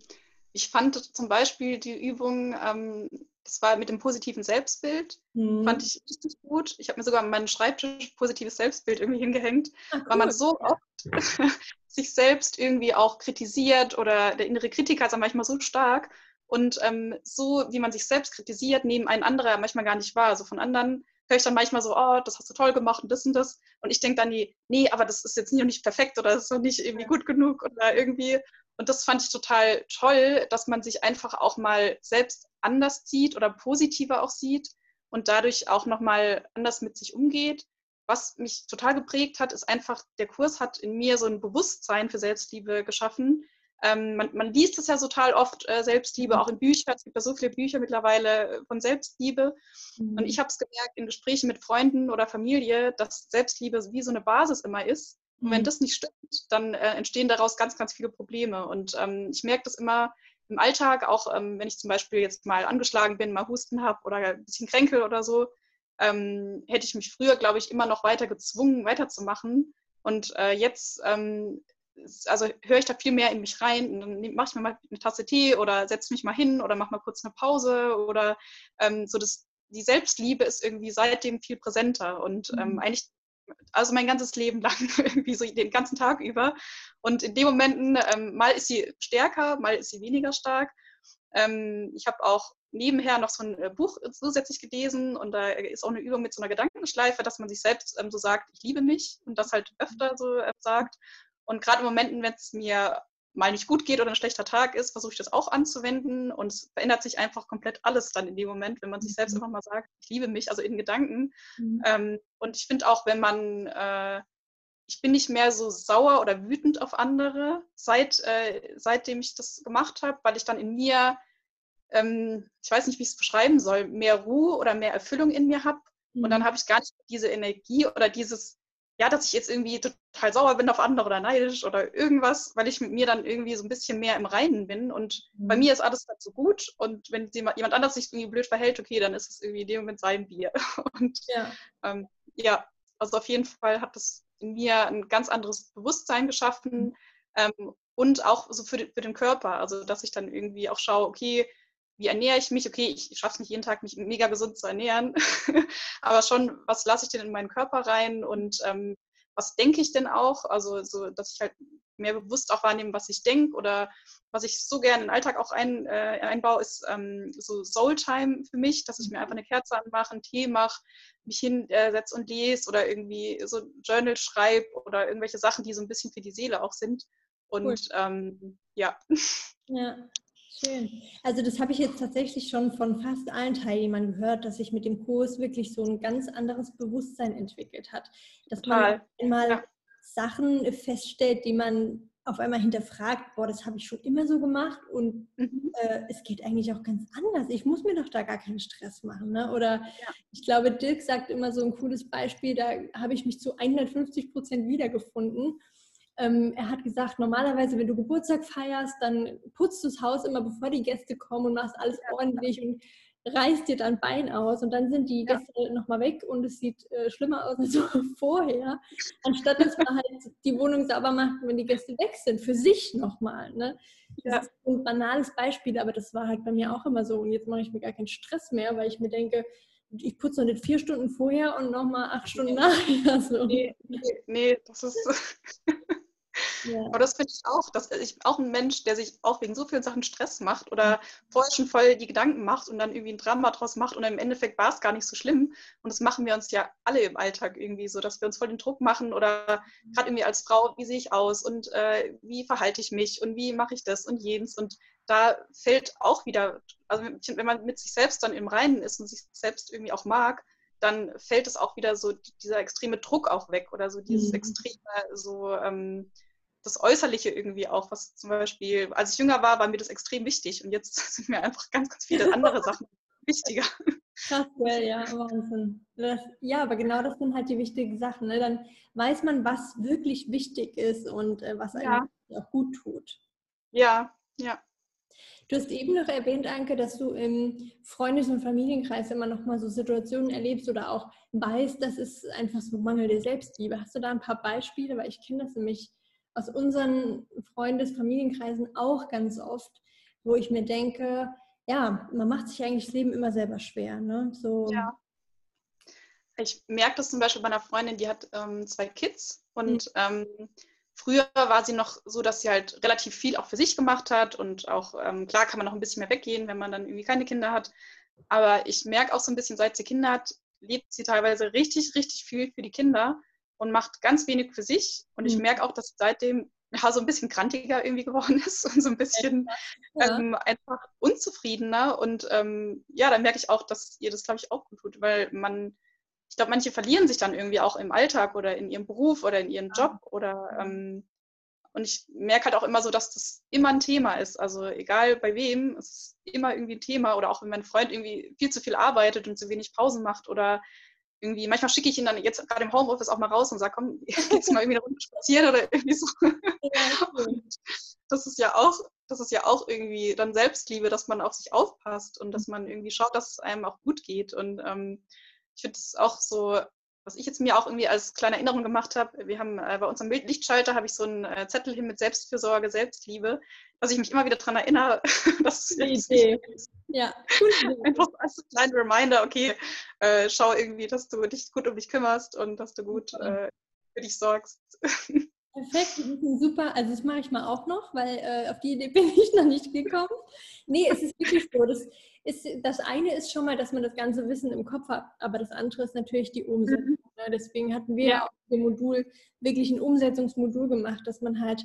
ich fand zum Beispiel die Übung, ähm, das war mit dem positiven Selbstbild, mhm. fand ich richtig gut. Ich habe mir sogar an meinen Schreibtisch positives Selbstbild irgendwie hingehängt, Ach, weil man so oft sich selbst irgendwie auch kritisiert oder der innere Kritiker ist dann manchmal so stark und ähm, so, wie man sich selbst kritisiert, nehmen ein anderer manchmal gar nicht wahr. Also von anderen höre ich dann manchmal so, oh, das hast du toll gemacht und das und das. Und ich denke dann, nie, nee, aber das ist jetzt nicht, nicht perfekt oder das ist noch nicht irgendwie gut genug oder irgendwie. Und das fand ich total toll, dass man sich einfach auch mal selbst anders sieht oder positiver auch sieht und dadurch auch nochmal anders mit sich umgeht. Was mich total geprägt hat, ist einfach, der Kurs hat in mir so ein Bewusstsein für Selbstliebe geschaffen. Ähm, man, man, liest es ja total oft, äh, Selbstliebe, auch in Büchern. Es gibt ja so viele Bücher mittlerweile äh, von Selbstliebe. Mhm. Und ich habe es gemerkt in Gesprächen mit Freunden oder Familie, dass Selbstliebe wie so eine Basis immer ist und wenn mhm. das nicht stimmt, dann äh, entstehen daraus ganz, ganz viele Probleme. Und ähm, ich merke das immer im Alltag, auch ähm, wenn ich zum Beispiel jetzt mal angeschlagen bin, mal Husten habe oder ein bisschen kränkel oder so, ähm, hätte ich mich früher, glaube ich, immer noch weiter gezwungen, weiterzumachen. Und äh, jetzt, ähm, also höre ich da viel mehr in mich rein und dann mache ich mir mal eine Tasse Tee oder setze mich mal hin oder mache mal kurz eine Pause oder ähm, so das, die Selbstliebe ist irgendwie seitdem viel präsenter und ähm, mhm. eigentlich also mein ganzes Leben lang, irgendwie so den ganzen Tag über. Und in den Momenten, ähm, mal ist sie stärker, mal ist sie weniger stark. Ähm, ich habe auch nebenher noch so ein äh, Buch zusätzlich gelesen und da ist auch eine Übung mit so einer Gedankenschleife, dass man sich selbst ähm, so sagt, ich liebe mich und das halt öfter so äh, sagt. Und gerade in Momenten, wenn es mir mal nicht gut geht oder ein schlechter Tag ist, versuche ich das auch anzuwenden und es verändert sich einfach komplett alles dann in dem Moment, wenn man sich selbst mhm. einfach mal sagt, ich liebe mich, also in Gedanken. Mhm. Ähm, und ich finde auch, wenn man, äh, ich bin nicht mehr so sauer oder wütend auf andere, seit, äh, seitdem ich das gemacht habe, weil ich dann in mir, ähm, ich weiß nicht, wie ich es beschreiben soll, mehr Ruhe oder mehr Erfüllung in mir habe. Mhm. Und dann mhm. habe ich gar nicht diese Energie oder dieses ja, dass ich jetzt irgendwie total sauer bin auf andere oder neidisch oder irgendwas, weil ich mit mir dann irgendwie so ein bisschen mehr im Reinen bin und mhm. bei mir ist alles halt so gut und wenn jemand anders sich irgendwie blöd verhält, okay, dann ist es irgendwie in dem Moment sein Bier. Und ja, ähm, ja also auf jeden Fall hat das in mir ein ganz anderes Bewusstsein geschaffen mhm. ähm, und auch so für, für den Körper, also dass ich dann irgendwie auch schaue, okay, wie ernähre ich mich? Okay, ich schaffe es nicht jeden Tag, mich mega gesund zu ernähren, aber schon, was lasse ich denn in meinen Körper rein und ähm, was denke ich denn auch? Also, so, dass ich halt mehr bewusst auch wahrnehme, was ich denke oder was ich so gerne in den Alltag auch ein, äh, einbaue, ist ähm, so Soul-Time für mich, dass ich mir einfach eine Kerze anmache, einen Tee mache, mich hinsetze äh, und lese oder irgendwie so Journal schreibe oder irgendwelche Sachen, die so ein bisschen für die Seele auch sind. Und cool. ähm, ja. Ja, Schön. Also das habe ich jetzt tatsächlich schon von fast allen Teilnehmern gehört, dass sich mit dem Kurs wirklich so ein ganz anderes Bewusstsein entwickelt hat. Dass Total. man einmal ja. Sachen feststellt, die man auf einmal hinterfragt, boah, das habe ich schon immer so gemacht und mhm. äh, es geht eigentlich auch ganz anders. Ich muss mir doch da gar keinen Stress machen. Ne? Oder ja. ich glaube, Dirk sagt immer so ein cooles Beispiel, da habe ich mich zu 150 Prozent wiedergefunden. Ähm, er hat gesagt, normalerweise, wenn du Geburtstag feierst, dann putzt du das Haus immer, bevor die Gäste kommen und machst alles ja. ordentlich und reißt dir dann Bein aus und dann sind die Gäste ja. nochmal weg und es sieht äh, schlimmer aus als vorher, anstatt dass man halt die Wohnung sauber macht, wenn die Gäste weg sind, für sich nochmal. Ne? Das ja. ist ein banales Beispiel, aber das war halt bei mir auch immer so und jetzt mache ich mir gar keinen Stress mehr, weil ich mir denke, ich putze noch nicht vier Stunden vorher und nochmal acht Stunden nachher. So. Nee, nee, nee, das ist Ja. Aber das finde ich auch, dass ich auch ein Mensch, der sich auch wegen so vielen Sachen Stress macht oder vorher schon voll die Gedanken macht und dann irgendwie ein Drama draus macht und im Endeffekt war es gar nicht so schlimm. Und das machen wir uns ja alle im Alltag irgendwie so, dass wir uns voll den Druck machen oder gerade irgendwie als Frau, wie sehe ich aus und äh, wie verhalte ich mich und wie mache ich das und jenes. Und da fällt auch wieder, also wenn man mit sich selbst dann im Reinen ist und sich selbst irgendwie auch mag, dann fällt es auch wieder so dieser extreme Druck auch weg oder so dieses mhm. extreme, so ähm, das Äußerliche irgendwie auch, was zum Beispiel, als ich jünger war, war mir das extrem wichtig und jetzt sind mir einfach ganz, ganz viele andere Sachen wichtiger. Krass, ja, Wahnsinn. Das, ja, aber genau das sind halt die wichtigen Sachen. Ne? Dann weiß man, was wirklich wichtig ist und äh, was einem ja. auch gut tut. Ja, ja. Du hast eben noch erwähnt, Anke, dass du im Freundes- und Familienkreis immer noch mal so Situationen erlebst oder auch weißt, das ist einfach so mangelnde Selbstliebe. Hast du da ein paar Beispiele? Weil ich kenne das nämlich aus unseren Freundes-, Familienkreisen auch ganz oft, wo ich mir denke, ja, man macht sich eigentlich das Leben immer selber schwer. Ne? So. Ja. Ich merke das zum Beispiel bei einer Freundin, die hat ähm, zwei Kids und mhm. ähm, Früher war sie noch so, dass sie halt relativ viel auch für sich gemacht hat und auch, ähm, klar kann man noch ein bisschen mehr weggehen, wenn man dann irgendwie keine Kinder hat. Aber ich merke auch so ein bisschen, seit sie Kinder hat, lebt sie teilweise richtig, richtig viel für die Kinder und macht ganz wenig für sich. Und ich mhm. merke auch, dass seitdem ja, so ein bisschen krantiger irgendwie geworden ist und so ein bisschen ja. ähm, einfach unzufriedener. Und ähm, ja, dann merke ich auch, dass ihr das, glaube ich, auch gut tut, weil man ich glaube, manche verlieren sich dann irgendwie auch im Alltag oder in ihrem Beruf oder in ihrem Job oder ähm, und ich merke halt auch immer so, dass das immer ein Thema ist. Also egal bei wem, es ist immer irgendwie ein Thema oder auch wenn mein Freund irgendwie viel zu viel arbeitet und zu wenig Pausen macht oder irgendwie, manchmal schicke ich ihn dann jetzt gerade im Homeoffice auch mal raus und sage, komm, jetzt mal irgendwie eine Runde spazieren oder irgendwie so. Ja, das ist ja auch, das ist ja auch irgendwie dann Selbstliebe, dass man auf sich aufpasst und dass man irgendwie schaut, dass es einem auch gut geht. Und ähm, ich finde es auch so, was ich jetzt mir auch irgendwie als kleine Erinnerung gemacht habe, wir haben äh, bei unserem Lichtschalter habe ich so einen äh, Zettel hin mit Selbstfürsorge, Selbstliebe, dass ich mich immer wieder daran erinnere, dass die Idee. Ist. Ja, einfach als kleiner Reminder, okay, äh, schau irgendwie, dass du dich gut um dich kümmerst und dass du gut äh, für dich sorgst. Perfekt, das ist super. Also das mache ich mal auch noch, weil äh, auf die Idee bin ich noch nicht gekommen. Nee, es ist wirklich so. Das, ist, das eine ist schon mal, dass man das ganze Wissen im Kopf hat, aber das andere ist natürlich die Umsetzung. Mhm. Ne? Deswegen hatten wir ja. auch im Modul wirklich ein Umsetzungsmodul gemacht, dass man halt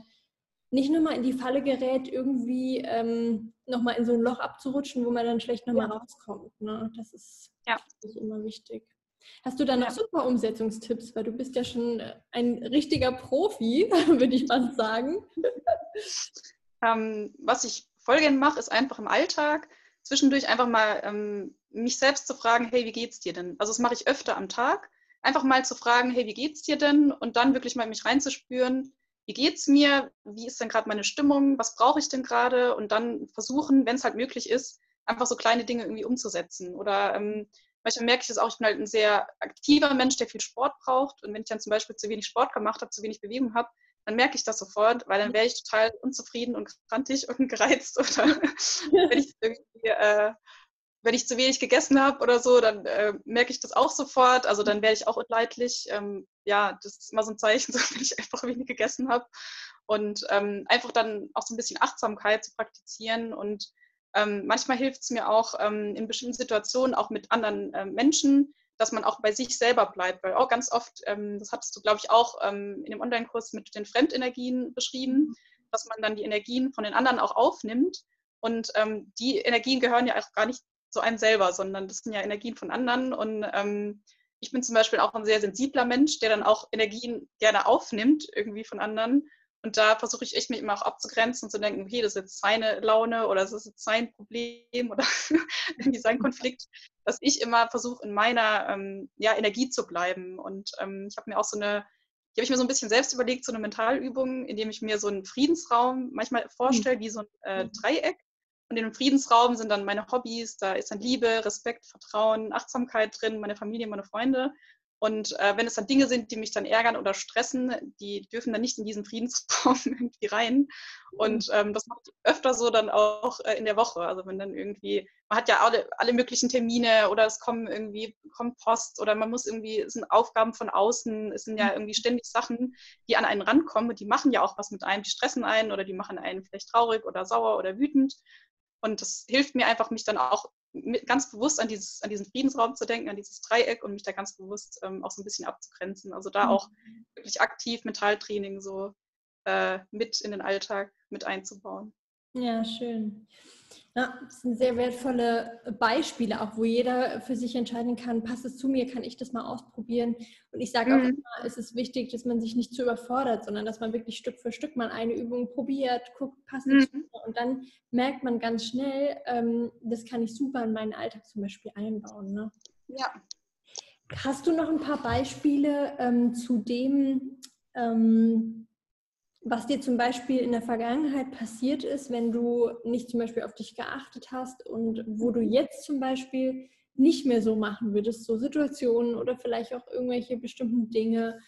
nicht nur mal in die Falle gerät, irgendwie ähm, nochmal in so ein Loch abzurutschen, wo man dann schlecht nochmal ja. rauskommt. Ne? Das ist ja. immer wichtig. Hast du da noch ja. super Umsetzungstipps? Weil du bist ja schon äh, ein richtiger Profi, würde ich fast sagen. Ähm, was ich voll gerne mache, ist einfach im Alltag zwischendurch einfach mal ähm, mich selbst zu fragen, hey, wie geht's dir denn? Also das mache ich öfter am Tag. Einfach mal zu fragen, hey, wie geht's dir denn? Und dann wirklich mal mich reinzuspüren, wie geht's mir? Wie ist denn gerade meine Stimmung? Was brauche ich denn gerade? Und dann versuchen, wenn es halt möglich ist, einfach so kleine Dinge irgendwie umzusetzen. Oder ähm, manchmal merke ich das auch, ich bin halt ein sehr aktiver Mensch, der viel Sport braucht. Und wenn ich dann zum Beispiel zu wenig Sport gemacht habe, zu wenig Bewegung habe, dann merke ich das sofort, weil dann wäre ich total unzufrieden und krantig und gereizt. Oder wenn ich irgendwie, äh, wenn ich zu wenig gegessen habe oder so, dann äh, merke ich das auch sofort. Also dann werde ich auch unleidlich. Ähm, ja, das ist immer so ein Zeichen, so, wenn ich einfach wenig gegessen habe. Und ähm, einfach dann auch so ein bisschen Achtsamkeit zu praktizieren. Und ähm, manchmal hilft es mir auch ähm, in bestimmten Situationen, auch mit anderen äh, Menschen, dass man auch bei sich selber bleibt. Weil auch ganz oft, ähm, das hattest du, glaube ich, auch ähm, in dem Online-Kurs mit den Fremdenergien beschrieben, dass man dann die Energien von den anderen auch aufnimmt. Und ähm, die Energien gehören ja auch gar nicht zu einem selber, sondern das sind ja Energien von anderen. Und ähm, ich bin zum Beispiel auch ein sehr sensibler Mensch, der dann auch Energien gerne aufnimmt, irgendwie von anderen. Und da versuche ich echt mich immer auch abzugrenzen und zu denken, okay, das ist jetzt seine Laune oder das ist jetzt sein Problem oder irgendwie sein Konflikt, dass ich immer versuche, in meiner ähm, ja, Energie zu bleiben. Und ähm, ich habe mir auch so eine, die habe ich mir so ein bisschen selbst überlegt, so eine Mentalübung, indem ich mir so einen Friedensraum manchmal vorstelle, mhm. wie so ein äh. Dreieck. Und in dem Friedensraum sind dann meine Hobbys, da ist dann Liebe, Respekt, Vertrauen, Achtsamkeit drin, meine Familie, meine Freunde. Und äh, wenn es dann Dinge sind, die mich dann ärgern oder stressen, die dürfen dann nicht in diesen Friedensraum irgendwie rein. Und ähm, das mache ich öfter so dann auch äh, in der Woche. Also wenn dann irgendwie, man hat ja alle, alle möglichen Termine oder es kommen irgendwie, kommt Post oder man muss irgendwie, es sind Aufgaben von außen, es sind ja irgendwie ständig Sachen, die an einen rankommen und die machen ja auch was mit einem, die stressen einen oder die machen einen vielleicht traurig oder sauer oder wütend. Und das hilft mir einfach, mich dann auch ganz bewusst an, dieses, an diesen Friedensraum zu denken, an dieses Dreieck und mich da ganz bewusst ähm, auch so ein bisschen abzugrenzen. Also da mhm. auch wirklich aktiv Mentaltraining so äh, mit in den Alltag mit einzubauen. Ja, schön. Ja, das sind sehr wertvolle Beispiele, auch wo jeder für sich entscheiden kann, passt es zu mir, kann ich das mal ausprobieren. Und ich sage auch mhm. immer, es ist wichtig, dass man sich nicht zu überfordert, sondern dass man wirklich Stück für Stück mal eine Übung probiert, guckt, passt es mhm. und dann merkt man ganz schnell, ähm, das kann ich super in meinen Alltag zum Beispiel einbauen. Ne? Ja. Hast du noch ein paar Beispiele ähm, zu dem, ähm, was dir zum Beispiel in der Vergangenheit passiert ist, wenn du nicht zum Beispiel auf dich geachtet hast und wo du jetzt zum Beispiel nicht mehr so machen würdest, so Situationen oder vielleicht auch irgendwelche bestimmten Dinge.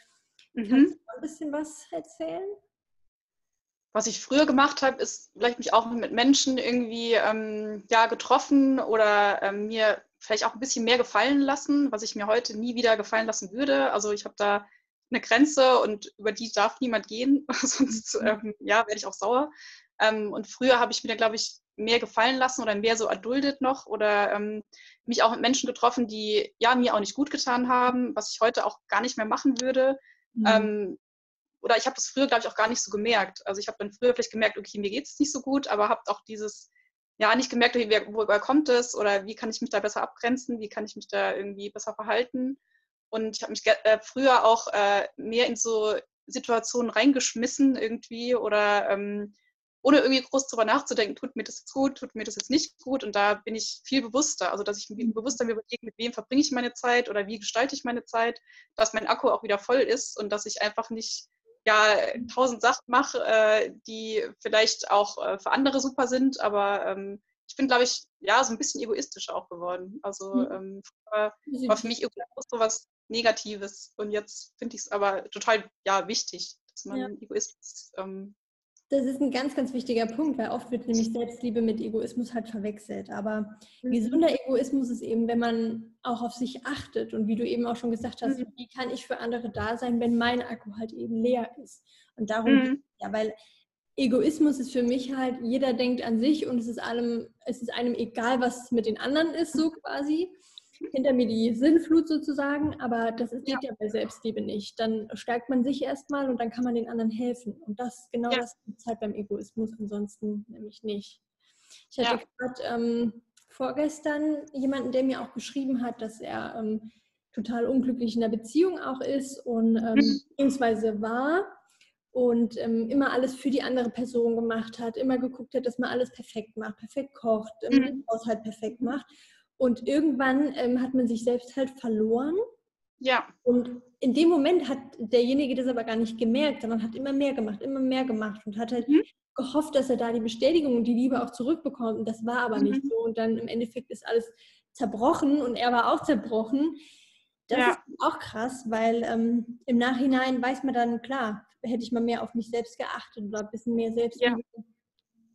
Mhm. Kannst du ein bisschen was erzählen? Was ich früher gemacht habe, ist vielleicht mich auch mit Menschen irgendwie ähm, ja, getroffen oder ähm, mir vielleicht auch ein bisschen mehr gefallen lassen, was ich mir heute nie wieder gefallen lassen würde. Also ich habe da eine Grenze und über die darf niemand gehen, sonst mhm. ähm, ja, werde ich auch sauer. Ähm, und früher habe ich mir da, glaube ich, mehr gefallen lassen oder mehr so erduldet noch oder ähm, mich auch mit Menschen getroffen, die ja mir auch nicht gut getan haben, was ich heute auch gar nicht mehr machen würde. Mhm. Ähm, oder ich habe das früher, glaube ich, auch gar nicht so gemerkt. Also ich habe dann früher vielleicht gemerkt, okay, mir geht es nicht so gut, aber habe auch dieses, ja, nicht gemerkt, woher kommt es oder wie kann ich mich da besser abgrenzen, wie kann ich mich da irgendwie besser verhalten. Und ich habe mich äh, früher auch äh, mehr in so Situationen reingeschmissen irgendwie oder ähm, ohne irgendwie groß darüber nachzudenken, tut mir das jetzt gut, tut mir das jetzt nicht gut. Und da bin ich viel bewusster, also dass ich mhm. bewusster mir überlege, mit wem verbringe ich meine Zeit oder wie gestalte ich meine Zeit, dass mein Akku auch wieder voll ist und dass ich einfach nicht ja tausend Sachen mache, äh, die vielleicht auch äh, für andere super sind, aber ähm, ich bin, glaube ich, ja, so ein bisschen egoistisch auch geworden. Also mhm. ähm, war für mich Egoismus so was Negatives. Und jetzt finde ich es aber total ja, wichtig, dass man ja. Egoismus. Ähm, das ist ein ganz, ganz wichtiger Punkt, weil oft wird nämlich Selbstliebe mit Egoismus halt verwechselt. Aber mhm. gesunder Egoismus ist eben, wenn man auch auf sich achtet und wie du eben auch schon gesagt hast, mhm. wie kann ich für andere da sein, wenn mein Akku halt eben leer ist. Und darum, mhm. ja, weil Egoismus ist für mich halt, jeder denkt an sich und es ist allem, es ist einem egal, was mit den anderen ist, so quasi hinter mir die Sinnflut sozusagen, aber das ist, geht ja. ja bei Selbstliebe nicht. Dann stärkt man sich erstmal und dann kann man den anderen helfen. Und das genau ja. das gibt es halt beim Egoismus, ansonsten nämlich nicht. Ich hatte ja. gerade ähm, vorgestern jemanden, der mir auch geschrieben hat, dass er ähm, total unglücklich in der Beziehung auch ist und ähm, mhm. beziehungsweise war und ähm, immer alles für die andere Person gemacht hat, immer geguckt hat, dass man alles perfekt macht, perfekt kocht, ähm, mhm. den Haushalt perfekt macht. Und irgendwann ähm, hat man sich selbst halt verloren. Ja. Und in dem Moment hat derjenige das aber gar nicht gemerkt, sondern hat immer mehr gemacht, immer mehr gemacht und hat halt mhm. gehofft, dass er da die Bestätigung und die Liebe auch zurückbekommt. Und das war aber mhm. nicht so. Und dann im Endeffekt ist alles zerbrochen und er war auch zerbrochen. Das ja. ist auch krass, weil ähm, im Nachhinein weiß man dann, klar, hätte ich mal mehr auf mich selbst geachtet oder ein bisschen mehr selbst ja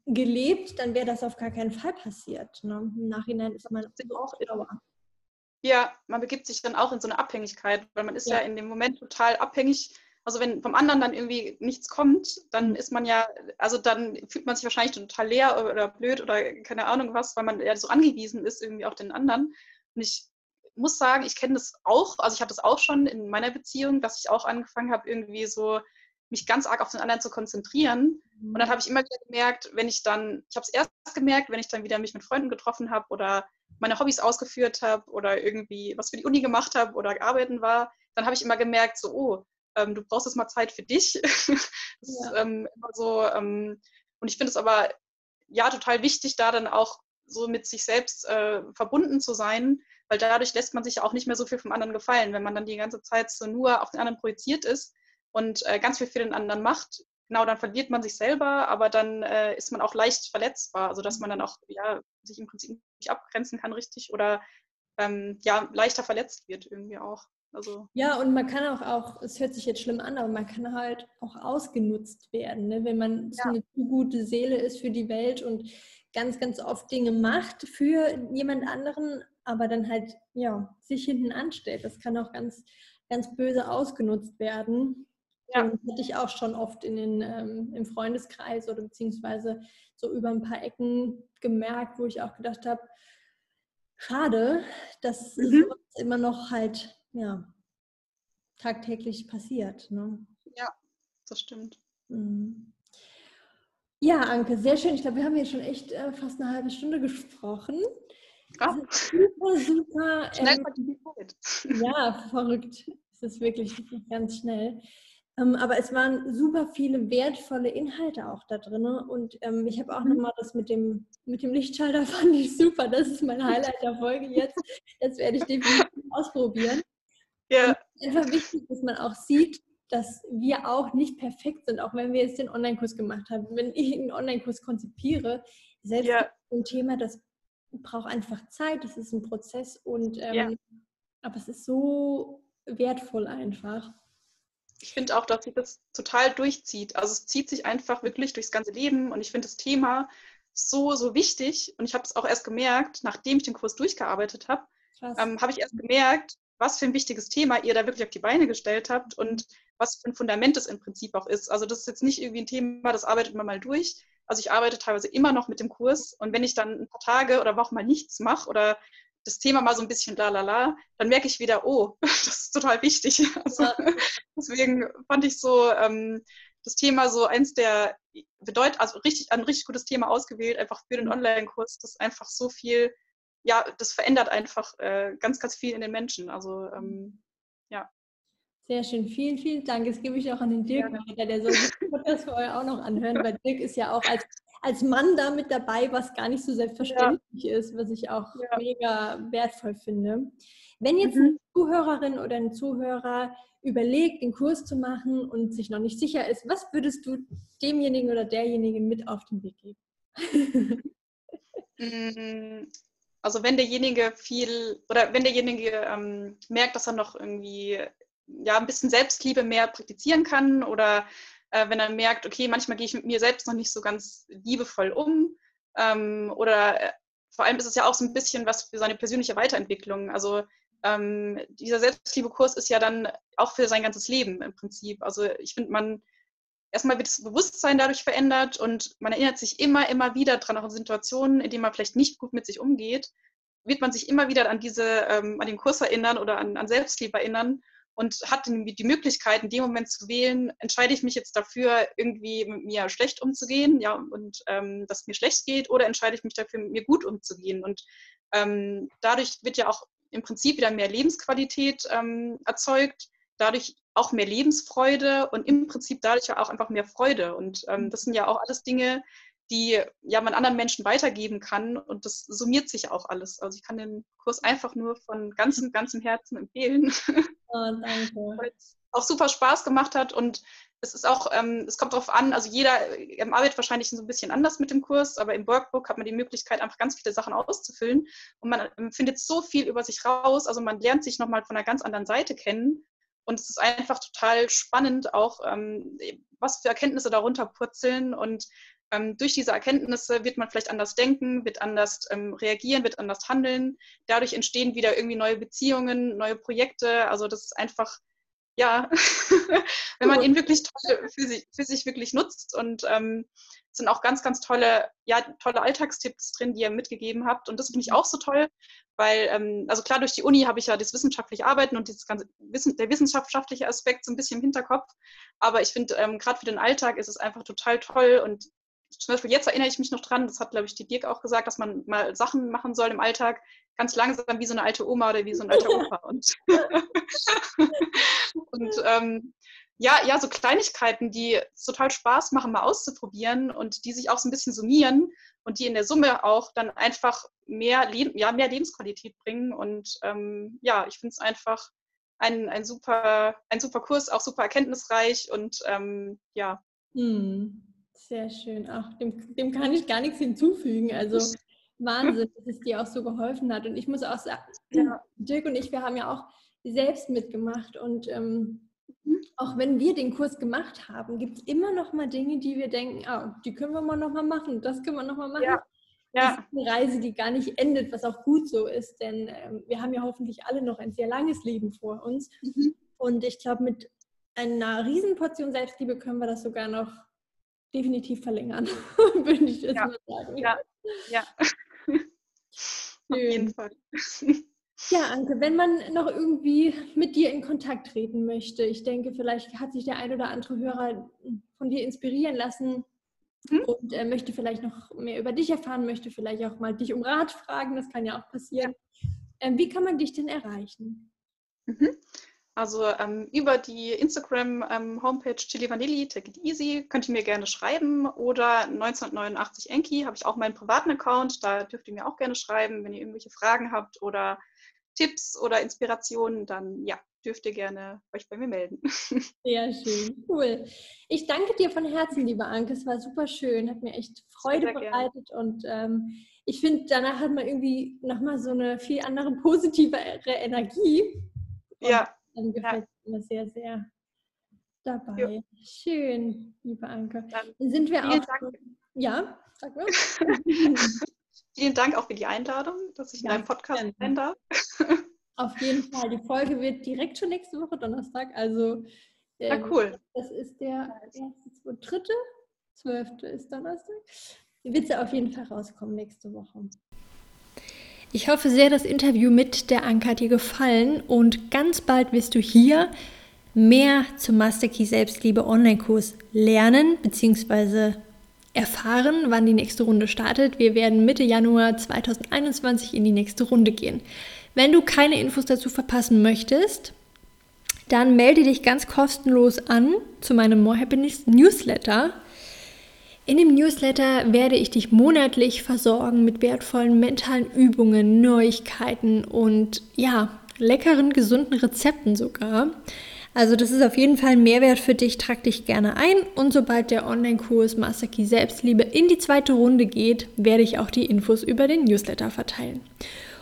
gelebt, dann wäre das auf gar keinen Fall passiert. Ne? Im Nachhinein ist man auch sauer. Ja, man begibt sich dann auch in so eine Abhängigkeit, weil man ist ja, ja in dem Moment total abhängig. Also wenn vom anderen dann irgendwie nichts kommt, dann ist man ja, also dann fühlt man sich wahrscheinlich total leer oder blöd oder keine Ahnung was, weil man ja so angewiesen ist irgendwie auf den anderen. Und ich muss sagen, ich kenne das auch, also ich hatte das auch schon in meiner Beziehung, dass ich auch angefangen habe, irgendwie so mich ganz arg auf den anderen zu konzentrieren. Mhm. Und dann habe ich immer wieder gemerkt, wenn ich dann, ich habe es erst gemerkt, wenn ich dann wieder mich mit Freunden getroffen habe oder meine Hobbys ausgeführt habe oder irgendwie was für die Uni gemacht habe oder arbeiten war, dann habe ich immer gemerkt, so, oh, ähm, du brauchst jetzt mal Zeit für dich. das ja. ist ähm, immer so, ähm, und ich finde es aber ja total wichtig, da dann auch so mit sich selbst äh, verbunden zu sein, weil dadurch lässt man sich ja auch nicht mehr so viel vom anderen gefallen, wenn man dann die ganze Zeit so nur auf den anderen projiziert ist und äh, ganz viel für den anderen macht, genau, dann verliert man sich selber, aber dann äh, ist man auch leicht verletzbar, also dass man dann auch ja, sich im Prinzip nicht abgrenzen kann richtig oder ähm, ja, leichter verletzt wird irgendwie auch. Also ja, und man kann auch, auch, es hört sich jetzt schlimm an, aber man kann halt auch ausgenutzt werden, ne? wenn man ja. so eine zu gute Seele ist für die Welt und ganz, ganz oft Dinge macht für jemand anderen, aber dann halt ja sich hinten anstellt. Das kann auch ganz, ganz böse ausgenutzt werden. Ja. Und hatte ich auch schon oft in den, ähm, im Freundeskreis oder beziehungsweise so über ein paar Ecken gemerkt, wo ich auch gedacht habe, schade, dass mhm. immer noch halt ja, tagtäglich passiert. Ne? Ja, das stimmt. Mhm. Ja, Anke, sehr schön. Ich glaube, wir haben hier schon echt äh, fast eine halbe Stunde gesprochen. Ja. Super, super. Schnell ähm, die Zeit. Ja, verrückt. Es ist wirklich ganz schnell. Ähm, aber es waren super viele wertvolle Inhalte auch da drin. Und ähm, ich habe auch mhm. nochmal das mit dem, mit dem Lichtschalter fand ich super. Das ist mein Highlight der Folge jetzt. Das werde ich definitiv ausprobieren. Ja. einfach wichtig, dass man auch sieht, dass wir auch nicht perfekt sind, auch wenn wir jetzt den Online-Kurs gemacht haben. Wenn ich einen Online-Kurs konzipiere, selbst ja. ein Thema, das braucht einfach Zeit, das ist ein Prozess und ähm, ja. aber es ist so wertvoll einfach. Ich finde auch, dass sich das total durchzieht. Also es zieht sich einfach wirklich durchs ganze Leben und ich finde das Thema so, so wichtig und ich habe es auch erst gemerkt, nachdem ich den Kurs durchgearbeitet habe, ähm, habe ich erst gemerkt, was für ein wichtiges Thema ihr da wirklich auf die Beine gestellt habt und was für ein Fundament es im Prinzip auch ist. Also das ist jetzt nicht irgendwie ein Thema, das arbeitet man mal durch. Also ich arbeite teilweise immer noch mit dem Kurs und wenn ich dann ein paar Tage oder Wochen mal nichts mache oder das Thema mal so ein bisschen la la la, dann merke ich wieder, oh, das ist total wichtig. Also, ja. Deswegen fand ich so ähm, das Thema so eins der bedeutet, also richtig, ein richtig gutes Thema ausgewählt, einfach für den mhm. Online-Kurs, das einfach so viel ja, das verändert einfach äh, ganz, ganz viel in den Menschen. Also ähm, ja. Sehr schön, vielen, vielen Dank. Das gebe ich auch an den Dirk ja. weiter, der soll sich das vorher auch noch anhören, weil Dirk ist ja auch als, als Mann da mit dabei, was gar nicht so selbstverständlich ja. ist, was ich auch ja. mega wertvoll finde. Wenn jetzt mhm. eine Zuhörerin oder ein Zuhörer überlegt, den Kurs zu machen und sich noch nicht sicher ist, was würdest du demjenigen oder derjenigen mit auf den Weg geben? Mm, also wenn derjenige viel oder wenn derjenige ähm, merkt, dass er noch irgendwie ja ein bisschen Selbstliebe mehr praktizieren kann oder äh, wenn er merkt, okay, manchmal gehe ich mit mir selbst noch nicht so ganz liebevoll um ähm, oder äh, vor allem ist es ja auch so ein bisschen was für seine persönliche Weiterentwicklung. Also ähm, dieser Selbstliebe-Kurs ist ja dann auch für sein ganzes Leben im Prinzip. Also ich finde, man erstmal wird das Bewusstsein dadurch verändert und man erinnert sich immer, immer wieder dran, auch in Situationen, in denen man vielleicht nicht gut mit sich umgeht, wird man sich immer wieder an diese, ähm, an den Kurs erinnern oder an, an Selbstliebe erinnern und hat die Möglichkeit, in dem Moment zu wählen, entscheide ich mich jetzt dafür, irgendwie mit mir schlecht umzugehen, ja, und ähm, dass mir schlecht geht, oder entscheide ich mich dafür, mit mir gut umzugehen. Und ähm, dadurch wird ja auch im Prinzip wieder mehr Lebensqualität ähm, erzeugt dadurch auch mehr Lebensfreude und im Prinzip dadurch auch einfach mehr Freude. Und ähm, das sind ja auch alles Dinge, die ja man anderen Menschen weitergeben kann und das summiert sich auch alles. Also ich kann den Kurs einfach nur von ganzem, ganzem Herzen empfehlen. Oh, danke. Weil es auch super Spaß gemacht hat und es ist auch, ähm, es kommt darauf an, also jeder ähm, arbeitet wahrscheinlich so ein bisschen anders mit dem Kurs, aber im Workbook hat man die Möglichkeit, einfach ganz viele Sachen auszufüllen und man ähm, findet so viel über sich raus, also man lernt sich nochmal von einer ganz anderen Seite kennen und es ist einfach total spannend, auch ähm, was für Erkenntnisse darunter purzeln. Und ähm, durch diese Erkenntnisse wird man vielleicht anders denken, wird anders ähm, reagieren, wird anders handeln. Dadurch entstehen wieder irgendwie neue Beziehungen, neue Projekte. Also das ist einfach, ja, wenn man ihn wirklich toll für sich, für sich wirklich nutzt und ähm, es sind auch ganz, ganz tolle, ja, tolle Alltagstipps drin, die ihr mitgegeben habt. Und das finde ich auch so toll, weil, ähm, also klar, durch die Uni habe ich ja das wissenschaftliche Arbeiten und dieses ganze Wissen, der wissenschaftliche Aspekt so ein bisschen im Hinterkopf. Aber ich finde, ähm, gerade für den Alltag ist es einfach total toll. Und zum Beispiel jetzt erinnere ich mich noch dran, das hat, glaube ich, die Dirk auch gesagt, dass man mal Sachen machen soll im Alltag, ganz langsam wie so eine alte Oma oder wie so ein alter Opa. Und, und ähm, ja, ja, so Kleinigkeiten, die total Spaß machen, mal auszuprobieren und die sich auch so ein bisschen summieren und die in der Summe auch dann einfach mehr, Le ja, mehr Lebensqualität bringen. Und ähm, ja, ich finde es einfach ein, ein, super, ein super Kurs, auch super erkenntnisreich und ähm, ja. Hm, sehr schön. Ach, dem, dem kann ich gar nichts hinzufügen. Also Wahnsinn, dass es dir auch so geholfen hat. Und ich muss auch sagen, ja. Dirk und ich, wir haben ja auch selbst mitgemacht. Und ähm, mhm. auch wenn wir den Kurs gemacht haben, gibt es immer noch mal Dinge, die wir denken, ah, die können wir mal noch mal machen, das können wir noch mal machen. Ja. Ja. Das ist eine Reise, die gar nicht endet, was auch gut so ist, denn ähm, wir haben ja hoffentlich alle noch ein sehr langes Leben vor uns. Mhm. Und ich glaube, mit einer Riesenportion Selbstliebe können wir das sogar noch definitiv verlängern, würde ich jetzt ja. mal sagen. Ja, ja. Auf jeden Fall. Ja, Anke, wenn man noch irgendwie mit dir in Kontakt treten möchte, ich denke, vielleicht hat sich der ein oder andere Hörer von dir inspirieren lassen hm? und äh, möchte vielleicht noch mehr über dich erfahren, möchte vielleicht auch mal dich um Rat fragen, das kann ja auch passieren. Ja. Ähm, wie kann man dich denn erreichen? Mhm. Also ähm, über die Instagram-Homepage ähm, Chili Vanilli, Take It Easy, könnt ihr mir gerne schreiben. Oder 1989 Enki habe ich auch meinen privaten Account. Da dürft ihr mir auch gerne schreiben, wenn ihr irgendwelche Fragen habt oder Tipps oder Inspirationen, dann ja, dürft ihr gerne euch bei mir melden. Sehr schön, cool. Ich danke dir von Herzen, liebe Anke. Es war super schön, hat mir echt Freude bereitet und ähm, ich finde, danach hat man irgendwie nochmal so eine viel andere positive Energie. Und ja. Dann gefällt ja. mir sehr, sehr dabei. Jo. Schön, liebe Anke. Dann, sind wir auch. Dank. Ja, sag mal. vielen Dank auch für die Einladung, dass ich ja, in deinem Podcast sein darf. Auf jeden Fall. Die Folge wird direkt schon nächste Woche Donnerstag. Also ähm, ah, cool. Das ist der erste, zweite, dritte, zwölfte ist Donnerstag. Die wird sie auf jeden Fall rauskommen nächste Woche. Ich hoffe sehr, das Interview mit der Anka hat dir gefallen und ganz bald wirst du hier mehr zum Master Key Selbstliebe Online-Kurs lernen bzw. erfahren, wann die nächste Runde startet. Wir werden Mitte Januar 2021 in die nächste Runde gehen. Wenn du keine Infos dazu verpassen möchtest, dann melde dich ganz kostenlos an zu meinem More Happiness Newsletter. In dem Newsletter werde ich dich monatlich versorgen mit wertvollen mentalen Übungen, Neuigkeiten und ja, leckeren, gesunden Rezepten sogar. Also das ist auf jeden Fall ein Mehrwert für dich, trag dich gerne ein und sobald der Online-Kurs Master Key Selbstliebe in die zweite Runde geht, werde ich auch die Infos über den Newsletter verteilen.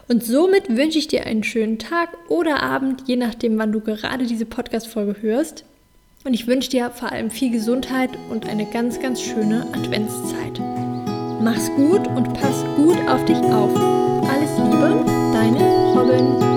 Und somit wünsche ich dir einen schönen Tag oder Abend, je nachdem, wann du gerade diese Podcast-Folge hörst. Und ich wünsche dir vor allem viel Gesundheit und eine ganz, ganz schöne Adventszeit. Mach's gut und pass gut auf dich auf. Alles Liebe, deine Robin.